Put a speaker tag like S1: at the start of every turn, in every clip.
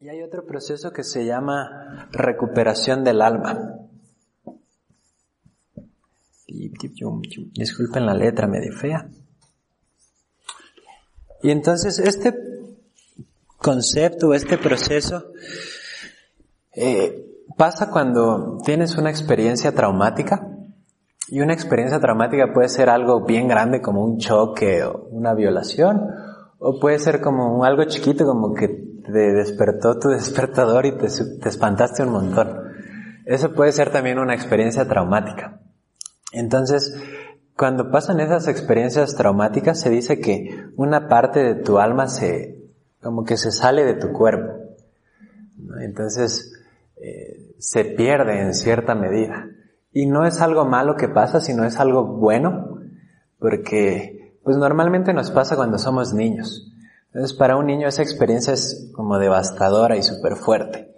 S1: Y hay otro proceso que se llama recuperación del alma. Disculpen la letra medio fea. Y entonces este concepto, este proceso, eh, pasa cuando tienes una experiencia traumática. Y una experiencia traumática puede ser algo bien grande como un choque o una violación, o puede ser como algo chiquito como que te despertó tu despertador y te, te espantaste un montón. Eso puede ser también una experiencia traumática. Entonces, cuando pasan esas experiencias traumáticas, se dice que una parte de tu alma se, como que se sale de tu cuerpo. Entonces, eh, se pierde en cierta medida. Y no es algo malo que pasa, sino es algo bueno, porque pues normalmente nos pasa cuando somos niños. Entonces para un niño esa experiencia es como devastadora y súper fuerte.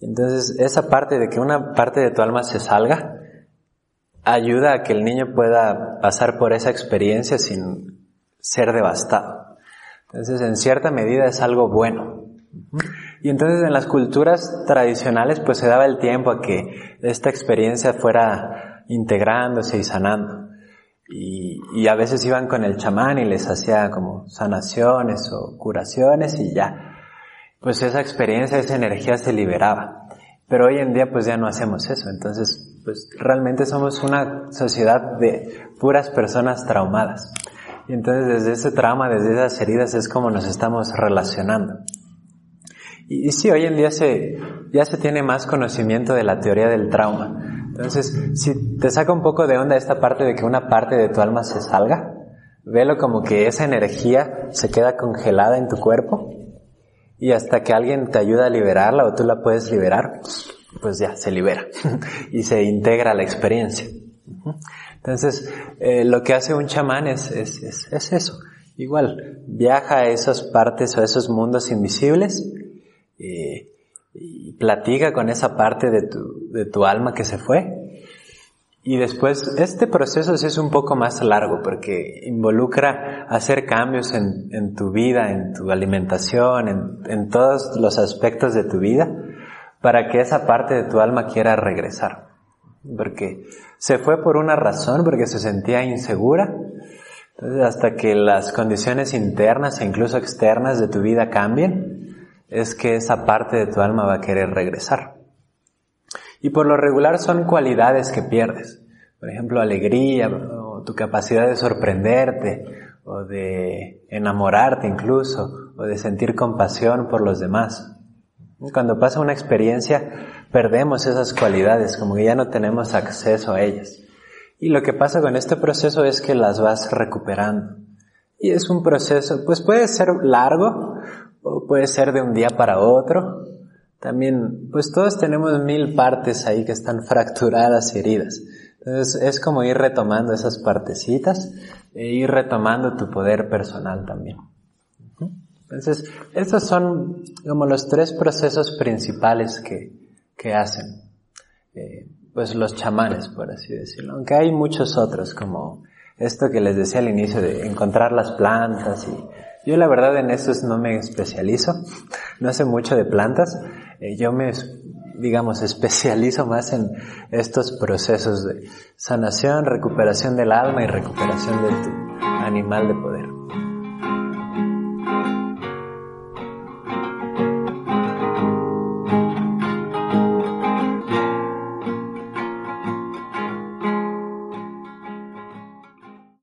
S1: Entonces esa parte de que una parte de tu alma se salga, ayuda a que el niño pueda pasar por esa experiencia sin ser devastado. Entonces, en cierta medida es algo bueno. Y entonces en las culturas tradicionales pues se daba el tiempo a que esta experiencia fuera integrándose y sanando. Y, y, a veces iban con el chamán y les hacía como sanaciones o curaciones y ya. Pues esa experiencia, esa energía se liberaba. Pero hoy en día pues ya no hacemos eso. Entonces pues realmente somos una sociedad de puras personas traumadas. Y entonces desde ese trauma, desde esas heridas es como nos estamos relacionando. Y, y sí, hoy en día se, ya se tiene más conocimiento de la teoría del trauma. Entonces, si te saca un poco de onda esta parte de que una parte de tu alma se salga, velo como que esa energía se queda congelada en tu cuerpo y hasta que alguien te ayuda a liberarla o tú la puedes liberar, pues ya se libera y se integra la experiencia. Entonces, eh, lo que hace un chamán es, es, es, eso. Igual, viaja a esas partes o a esos mundos invisibles eh, y platica con esa parte de tu, de tu alma que se fue. Y después, este proceso sí es un poco más largo porque involucra hacer cambios en, en tu vida, en tu alimentación, en, en todos los aspectos de tu vida para que esa parte de tu alma quiera regresar. Porque se fue por una razón, porque se sentía insegura. Entonces, hasta que las condiciones internas e incluso externas de tu vida cambien, es que esa parte de tu alma va a querer regresar. Y por lo regular son cualidades que pierdes. Por ejemplo, alegría, o tu capacidad de sorprenderte, o de enamorarte incluso, o de sentir compasión por los demás. Cuando pasa una experiencia, perdemos esas cualidades, como que ya no tenemos acceso a ellas. Y lo que pasa con este proceso es que las vas recuperando. Y es un proceso, pues puede ser largo, o puede ser de un día para otro. También, pues todos tenemos mil partes ahí que están fracturadas y heridas. Entonces es como ir retomando esas partecitas e ir retomando tu poder personal también. Entonces, estos son como los tres procesos principales que, que hacen, eh, pues los chamanes, por así decirlo. Aunque hay muchos otros, como esto que les decía al inicio de encontrar las plantas y yo la verdad en eso no me especializo, no sé mucho de plantas, eh, yo me, digamos, especializo más en estos procesos de sanación, recuperación del alma y recuperación de tu animal de poder.